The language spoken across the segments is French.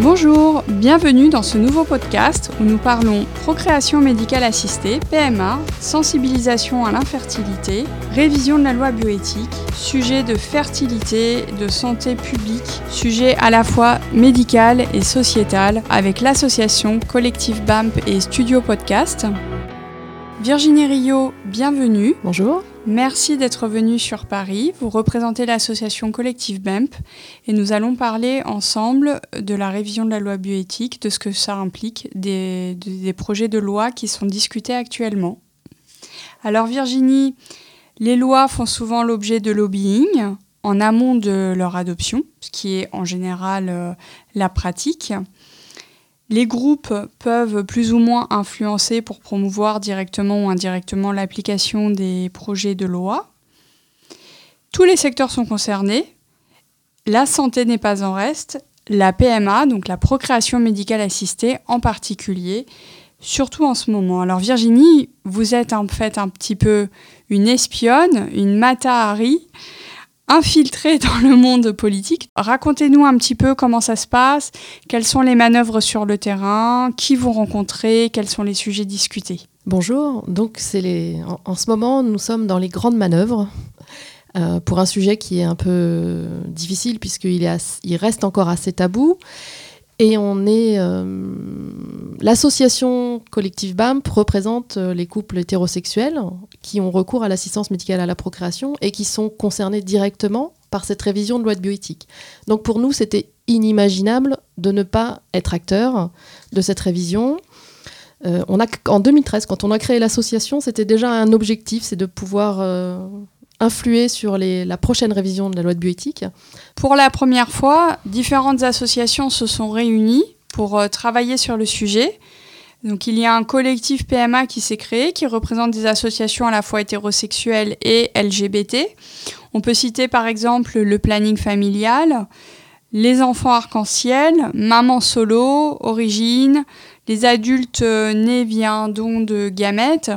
Bonjour, bienvenue dans ce nouveau podcast où nous parlons procréation médicale assistée, PMA, sensibilisation à l'infertilité, révision de la loi bioéthique, sujet de fertilité, de santé publique, sujet à la fois médical et sociétal avec l'association Collectif BAMP et Studio Podcast. Virginie Rio, bienvenue. Bonjour. Merci d'être venue sur Paris. Vous représentez l'association Collectif BEMP et nous allons parler ensemble de la révision de la loi bioéthique, de ce que ça implique, des, des projets de loi qui sont discutés actuellement. Alors Virginie, les lois font souvent l'objet de lobbying en amont de leur adoption, ce qui est en général euh, la pratique. Les groupes peuvent plus ou moins influencer pour promouvoir directement ou indirectement l'application des projets de loi. Tous les secteurs sont concernés. La santé n'est pas en reste. La PMA, donc la procréation médicale assistée en particulier, surtout en ce moment. Alors Virginie, vous êtes en fait un petit peu une espionne, une Mata Hari infiltré dans le monde politique. Racontez-nous un petit peu comment ça se passe, quelles sont les manœuvres sur le terrain, qui vous rencontrez, quels sont les sujets discutés. Bonjour, donc c'est les... en, ce moment nous sommes dans les grandes manœuvres. Euh, pour un sujet qui est un peu difficile puisqu'il est il reste encore assez tabou et on est. Euh, l'association collective BAMP représente euh, les couples hétérosexuels qui ont recours à l'assistance médicale à la procréation et qui sont concernés directement par cette révision de loi de bioéthique. Donc pour nous, c'était inimaginable de ne pas être acteur de cette révision. Euh, on a, en 2013, quand on a créé l'association, c'était déjà un objectif, c'est de pouvoir influer sur la prochaine révision de la loi de bioéthique Pour la première fois, différentes associations se sont réunies pour euh, travailler sur le sujet. Donc il y a un collectif PMA qui s'est créé, qui représente des associations à la fois hétérosexuelles et LGBT. On peut citer par exemple le planning familial, les enfants arc-en-ciel, maman solo, origine, les adultes euh, nés via un don de gamètes.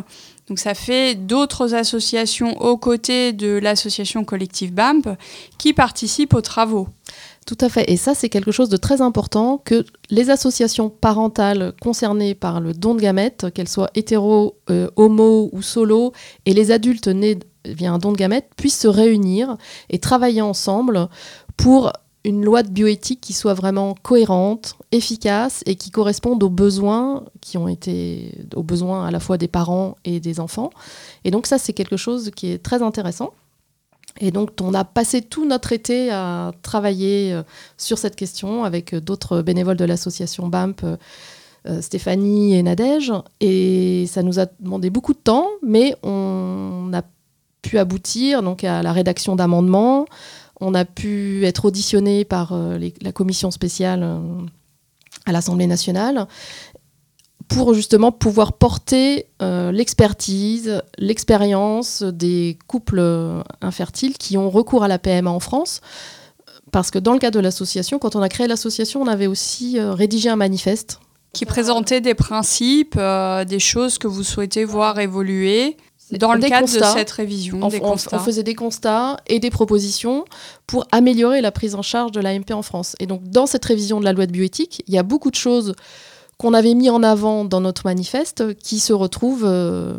Donc ça fait d'autres associations aux côtés de l'association collective BAMP qui participent aux travaux. Tout à fait. Et ça, c'est quelque chose de très important que les associations parentales concernées par le don de gamètes, qu'elles soient hétéro, euh, homo ou solo, et les adultes nés via un don de gamètes, puissent se réunir et travailler ensemble pour une loi de bioéthique qui soit vraiment cohérente, efficace et qui corresponde aux besoins qui ont été aux besoins à la fois des parents et des enfants. Et donc ça c'est quelque chose qui est très intéressant. Et donc on a passé tout notre été à travailler euh, sur cette question avec d'autres bénévoles de l'association BAMP. Euh, Stéphanie et Nadège, et ça nous a demandé beaucoup de temps, mais on a pu aboutir donc à la rédaction d'amendements, on a pu être auditionné par euh, la commission spéciale euh, à l'Assemblée nationale pour justement pouvoir porter euh, l'expertise, l'expérience des couples infertiles qui ont recours à la PMA en France. Parce que dans le cas de l'association, quand on a créé l'association, on avait aussi rédigé un manifeste. Qui présentait des principes, des choses que vous souhaitez voir évoluer dans le cadre de cette révision, on, faisait des constats et des propositions pour améliorer la prise en charge de l'AMP en France. Et donc, dans cette révision de la loi de bioéthique, il y a beaucoup de choses qu'on avait mis en avant dans notre manifeste qui se retrouvent euh,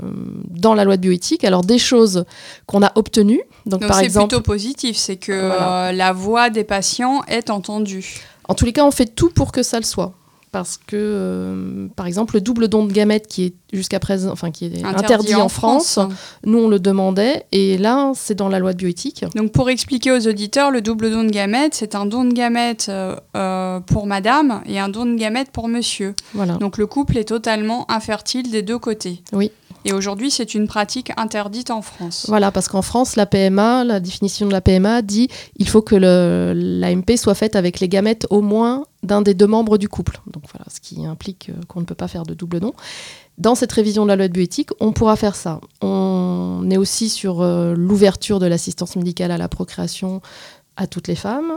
dans la loi de bioéthique. Alors, des choses qu'on a obtenues. Donc, par exemple. C'est plutôt positif, c'est que euh, la voix des patients est entendue. En tous les cas, on fait tout pour que ça le soit parce que, euh, par exemple, le double don de gamètes qui est jusqu'à présent, enfin qui est interdit, en, France, nous on le demandait, et là c'est dans la loi de bioéthique. Donc pour expliquer aux auditeurs, le double don de gamètes, c'est un don de gamètes euh, euh, pour madame et un don de gamètes pour monsieur. Voilà. Donc le couple est totalement infertile des deux côtés. Oui. Et aujourd'hui, c'est une pratique interdite en France. Voilà, parce qu'en France, la PMA, la définition de la PMA dit il faut que l'AMP soit faite avec les gamètes au moins d'un des deux membres du couple. Donc voilà, ce qui implique euh, qu'on ne peut pas faire de double don. Dans cette révision de la loi de bioéthique, on pourra faire ça. On est aussi sur euh, l'ouverture de l'assistance médicale à la procréation à toutes les femmes,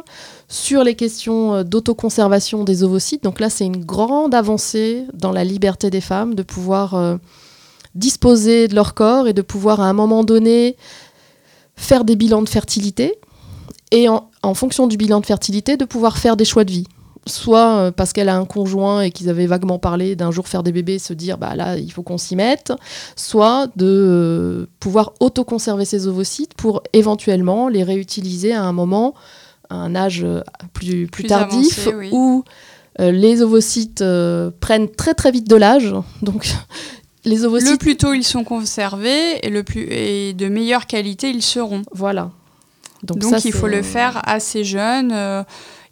sur les questions euh, d'autoconservation des ovocytes. Donc là, c'est une grande avancée dans la liberté des femmes de pouvoir disposer de leur corps et de pouvoir à un moment donné faire des bilans de fertilité et en, fonction du bilan de fertilité de pouvoir faire des choix de vie. soit parce qu'elle a un conjoint et qu'ils avaient vaguement parlé d'un jour faire des bébés, se dire bah là il faut qu'on s'y mette, soit de pouvoir autoconserver ses ovocytes pour éventuellement les réutiliser à un moment, à un âge plus, plus, tardif, où les ovocytes prennent très très vite de l'âge, donc les ovocytes... Le plus tôt ils sont conservés et, le plus... et de meilleure qualité ils seront. Voilà. Donc, il faut le faire assez jeune. Euh,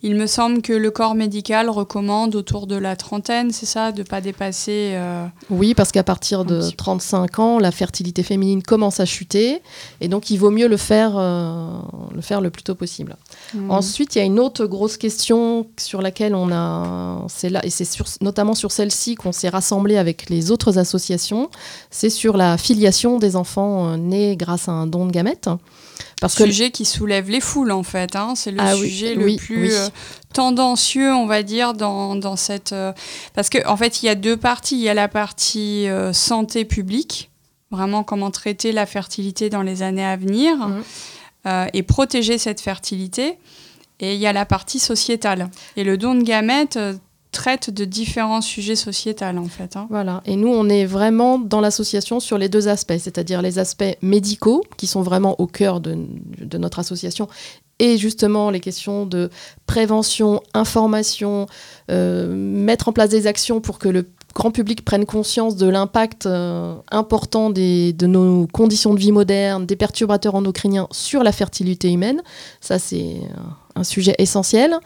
il me semble que le corps médical recommande autour de la trentaine, c'est ça, de ne pas dépasser. Euh, oui, parce qu'à partir de 35 ans, la fertilité féminine commence à chuter, et donc il vaut mieux le faire, euh, le, faire le plus tôt possible. Mmh. Ensuite, il y a une autre grosse question sur laquelle on a, c'est là, et c'est notamment sur celle-ci qu'on s'est rassemblé avec les autres associations, c'est sur la filiation des enfants nés grâce à un don de gamètes. Parce que sujet qui soulève les foules en fait. Hein. C'est le ah sujet le plus euh, tendancieux, on va dire, dans, dans cette. Euh, parce qu'en en fait, il y a deux parties. Il y a la partie euh, santé publique, vraiment comment traiter la fertilité dans les années à venir mmh. et protéger cette fertilité. Et il y a la partie sociétale. Et le don de gamètes traite de différents sujets sociétals en fait. Hein. Voilà, et nous on est vraiment dans l'association sur les deux aspects, c'est-à-dire les aspects médicaux qui sont vraiment au cœur de, notre association et justement les questions de prévention, information, euh, mettre en place des actions pour que le grand public prenne conscience de l'impact euh, important des, de nos conditions de vie modernes, des perturbateurs endocriniens sur la fertilité humaine. Ça, c'est un sujet essentiel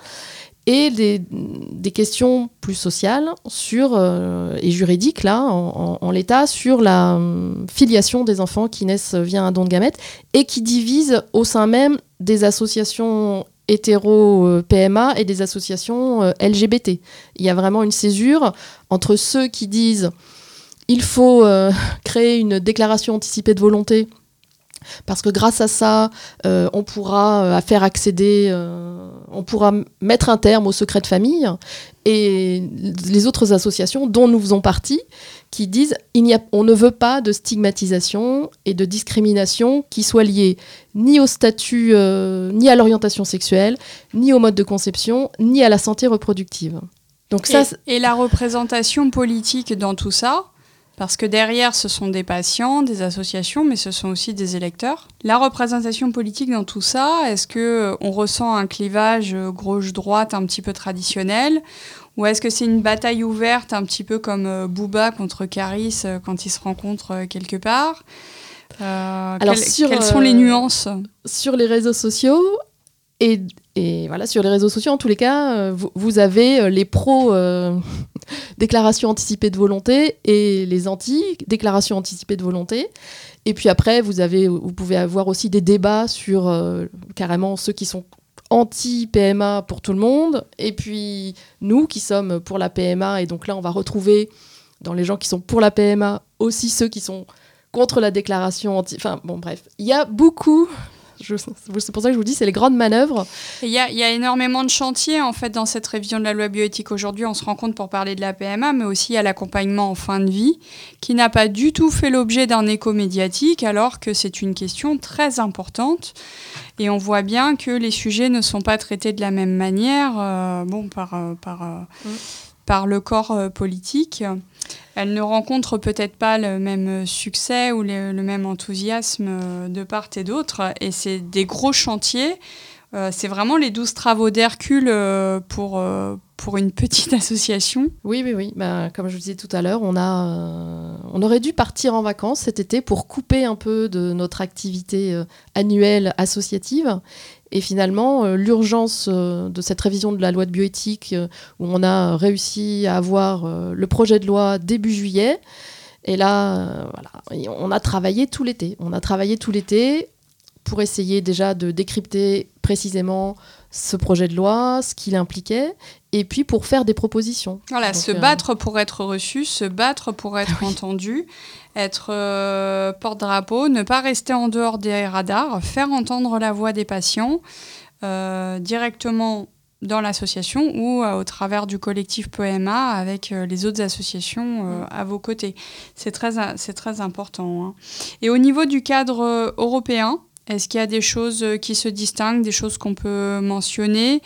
et des, questions plus sociales sur, euh, et juridiques, là, en, l'état, sur la euh, filiation des enfants qui naissent via un don de gamètes et qui divisent au sein même des associations hétéro-PMA et des associations euh, LGBT. Il y a vraiment une césure entre ceux qui disent il faut créer une déclaration anticipée de volonté parce que grâce à ça, euh, on pourra euh, faire accéder, euh, on pourra mettre un terme au secret de famille. Et les autres associations dont nous faisons partie, qui disent il a, on ne veut pas de stigmatisation et de discrimination qui soit liée ni au statut, ni à l'orientation sexuelle, ni au mode de conception, ni à la santé reproductive. Donc ça, et la représentation politique dans tout ça, parce que derrière, ce sont des patients, des associations, mais ce sont aussi des électeurs. La représentation politique dans tout ça, est-ce que euh, on ressent un clivage euh, gauche-droite un petit peu traditionnel? Ou est-ce que c'est une bataille ouverte, un petit peu comme euh, Booba contre Caris quand ils se rencontrent quelque part? Alors, quelles sont les nuances? Sur les réseaux sociaux, et, et, voilà, sur les réseaux sociaux, en tous les cas, vous, vous avez les pros déclaration anticipée de volonté et les anti, déclaration anticipée de volonté. Et puis après, vous, avez, vous pouvez avoir aussi des débats sur euh, carrément ceux qui sont anti-PMA pour tout le monde, et puis nous qui sommes pour la PMA, et donc là on va retrouver dans les gens qui sont pour la PMA aussi ceux qui sont contre la déclaration anti... Enfin bon bref, il y a beaucoup c'est pour ça que je vous dis, c'est les grandes manœuvres. Il y a, énormément de chantiers en fait dans cette révision de la loi bioéthique aujourd'hui. On se rend compte pour parler de la PMA, mais aussi à l'accompagnement en fin de vie, qui n'a pas du tout fait l'objet d'un écho médiatique, alors que c'est une question très importante. Et on voit bien que les sujets ne sont pas traités de la même manière, euh, bon, par, euh, par, euh, mm. par le corps politique elle ne rencontre peut-être pas le même succès ou le, même enthousiasme euh, de part et d'autre. Et c'est des gros chantiers. Euh, c'est vraiment les douze travaux d'Hercule euh, pour, pour une petite association. Oui, oui, oui. Bah, comme je vous disais tout à l'heure, on, on aurait dû partir en vacances cet été pour couper un peu de notre activité annuelle associative et finalement, euh, l'urgence euh, de cette révision de la loi de bioéthique, euh, où on a réussi à avoir le projet de loi début juillet, et là, voilà, on a travaillé tout l'été. On a travaillé tout l'été pour essayer déjà de décrypter précisément ce projet de loi, ce qu'il impliquait, et puis pour faire des propositions. Voilà, se battre pour être reçu, se battre pour être entendu, être euh, porte-drapeau, ne pas rester en dehors des radars, faire entendre la voix des patients euh, directement dans l'association ou euh, au travers du collectif POEMA avec les autres associations mm. à vos côtés. C'est très, très important. Hein. Et au niveau du cadre européen, est-ce qu'il y a des choses qui se distinguent, des choses qu'on peut mentionner?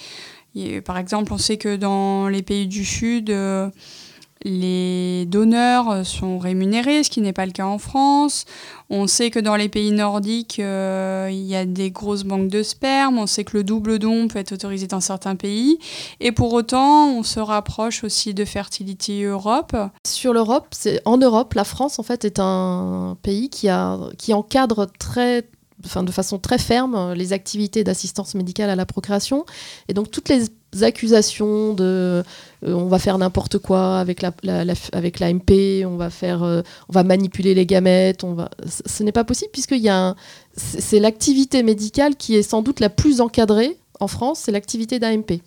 Par exemple, on sait que dans les pays du Sud, les donneurs sont rémunérés, ce qui n'est pas le cas en France. On sait que dans les pays nordiques, euh, il y a des grosses banques de sperme. On sait que le double don peut être autorisé dans certains pays. Et pour autant, on se rapproche aussi de Fertility Europe. Sur l'Europe, en Europe, la France en fait est un pays qui, a, qui encadre très Enfin, de façon très ferme les activités d'assistance médicale à la procréation. Et donc toutes les accusations de euh, on va faire n'importe quoi avec la, avec l'AMP, on va faire euh, on va manipuler les gamètes, on va ce n'est pas possible puisque y a c'est l'activité médicale qui est sans doute la plus encadrée en France, c'est l'activité d'AMP.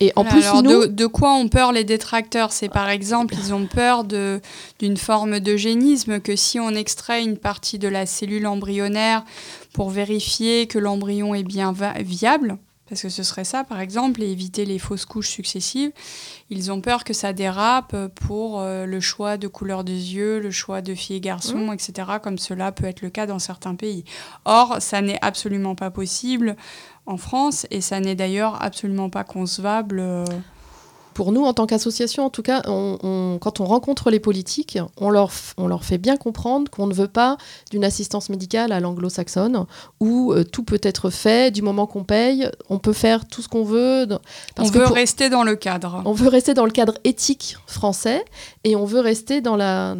Et en plus, de, de, quoi ont peur les détracteurs? C'est par exemple, ils ont peur d'une forme d'eugénisme, que si on extrait une partie de la cellule embryonnaire pour vérifier que l'embryon est bien viable, parce que ce serait ça par exemple, et éviter les fausses couches successives. Ils ont peur que ça dérape pour euh, le choix de couleur des yeux, le choix de filles et garçons, mmh. etc., comme cela peut être le cas dans certains pays. Or, ça n'est absolument pas possible en France et ça n'est d'ailleurs absolument pas concevable. Pour nous, en tant qu'association, en tout cas, quand on rencontre les politiques, on leur, on leur fait bien comprendre qu'on ne veut pas d'une assistance médicale à l'anglo-saxonne, où euh, tout peut être fait du moment qu'on paye, on peut faire tout ce qu'on veut. Parce on veut rester dans le cadre. On veut rester dans le cadre éthique français et on veut rester dans la,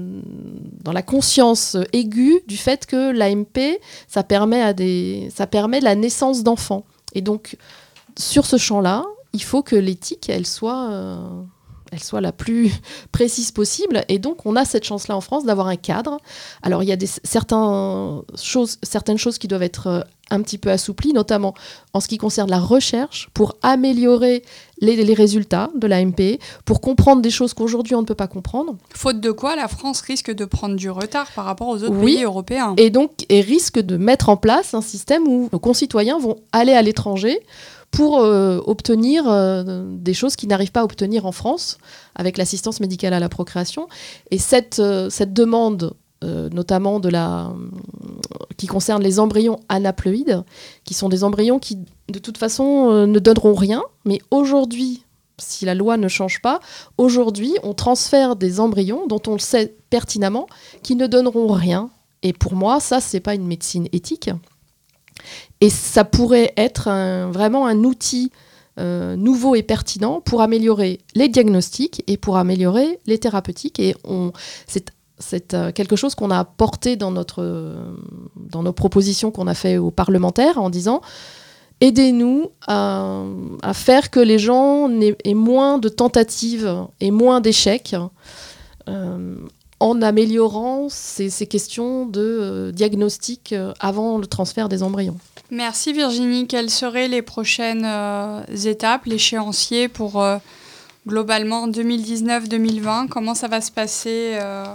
dans la conscience aiguë du fait que l'AMP, ça permet, à des, ça permet la naissance d'enfants. Et donc, sur ce champ-là, il faut que l'éthique, elle soit, euh, elle soit la plus précise possible. Et donc, on a cette chance-là en France d'avoir un cadre. Alors, il y a des, certains choses, certaines choses qui doivent être euh, un petit peu assouplies, notamment en ce qui concerne la recherche, pour améliorer les, résultats de l'AMP, pour comprendre des choses qu'aujourd'hui on ne peut pas comprendre. Faute de quoi, la France risque de prendre du retard par rapport aux autres pays européens. Et donc, et risque de mettre en place un système où nos concitoyens vont aller à l'étranger pour euh, obtenir euh, des choses qu'ils n'arrivent pas à obtenir en France avec l'assistance médicale à la procréation. Et cette, euh, cette demande, notamment de la, qui concerne les embryons anaploïdes, qui sont des embryons qui, de toute façon, ne donneront rien, mais aujourd'hui, si la loi ne change pas, aujourd'hui, on transfère des embryons dont on le sait pertinemment, qui ne donneront rien. Et pour moi, ça, c'est pas une médecine éthique. Et ça pourrait être vraiment un outil euh, nouveau et pertinent pour améliorer les diagnostics et pour améliorer les thérapeutiques. Et c'est euh, quelque chose qu'on a apporté dans, notre, dans nos propositions qu'on a fait aux parlementaires en disant aidez-nous à, faire que les gens aient, moins de tentatives et moins d'échecs euh, en améliorant ces, questions de diagnostic avant le transfert des embryons. Merci Virginie. Quelles seraient les prochaines euh, étapes, l'échéancier pour euh, globalement 2019-2020 Comment ça va se passer euh?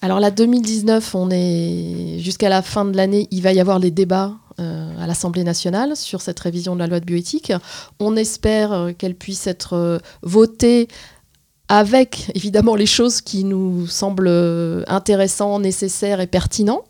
Alors la 2019, on est jusqu'à la fin de l'année, il va y avoir les débats à l'Assemblée nationale sur cette révision de la loi de bioéthique. On espère qu'elle puisse être votée avec évidemment les choses qui nous semblent intéressantes, nécessaires et pertinentes.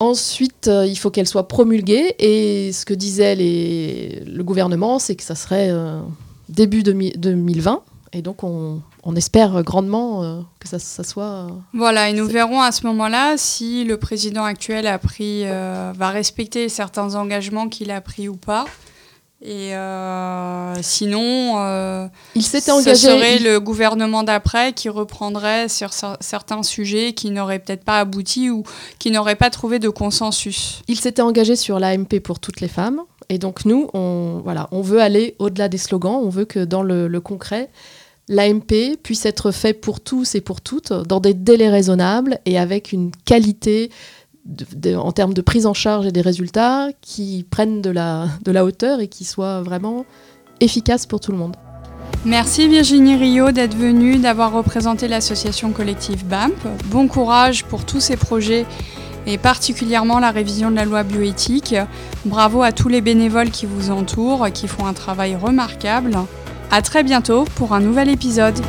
Ensuite, euh, il faut qu'elle soit promulguée et ce que disait le gouvernement, c'est que ça serait euh, début 2020. Et donc, on, espère grandement euh, que ça, soit. voilà, et nous verrons à ce moment-là si le président actuel a pris, va respecter certains engagements qu'il a pris ou pas. Et euh, sinon, euh, il s'était engagé. Ce serait le gouvernement d'après qui reprendrait sur certains sujets qui n'auraient peut-être pas abouti ou qui n'auraient pas trouvé de consensus. Il s'était engagé sur l'AMP pour toutes les femmes. Et donc nous, on, voilà, on veut aller au-delà des slogans. On veut que dans le, le concret, l'AMP puisse être fait pour tous et pour toutes dans des délais raisonnables et avec une qualité en termes de prise en charge et des résultats qui prennent de la, de la hauteur et qui soient vraiment efficaces pour tout le monde. Merci Virginie Rio d'être venue, d'avoir représenté l'association collective BAMP. Bon courage pour tous ces projets et particulièrement la révision de la loi bioéthique. Bravo à tous les bénévoles qui vous entourent, qui font un travail remarquable. À très bientôt pour un nouvel épisode.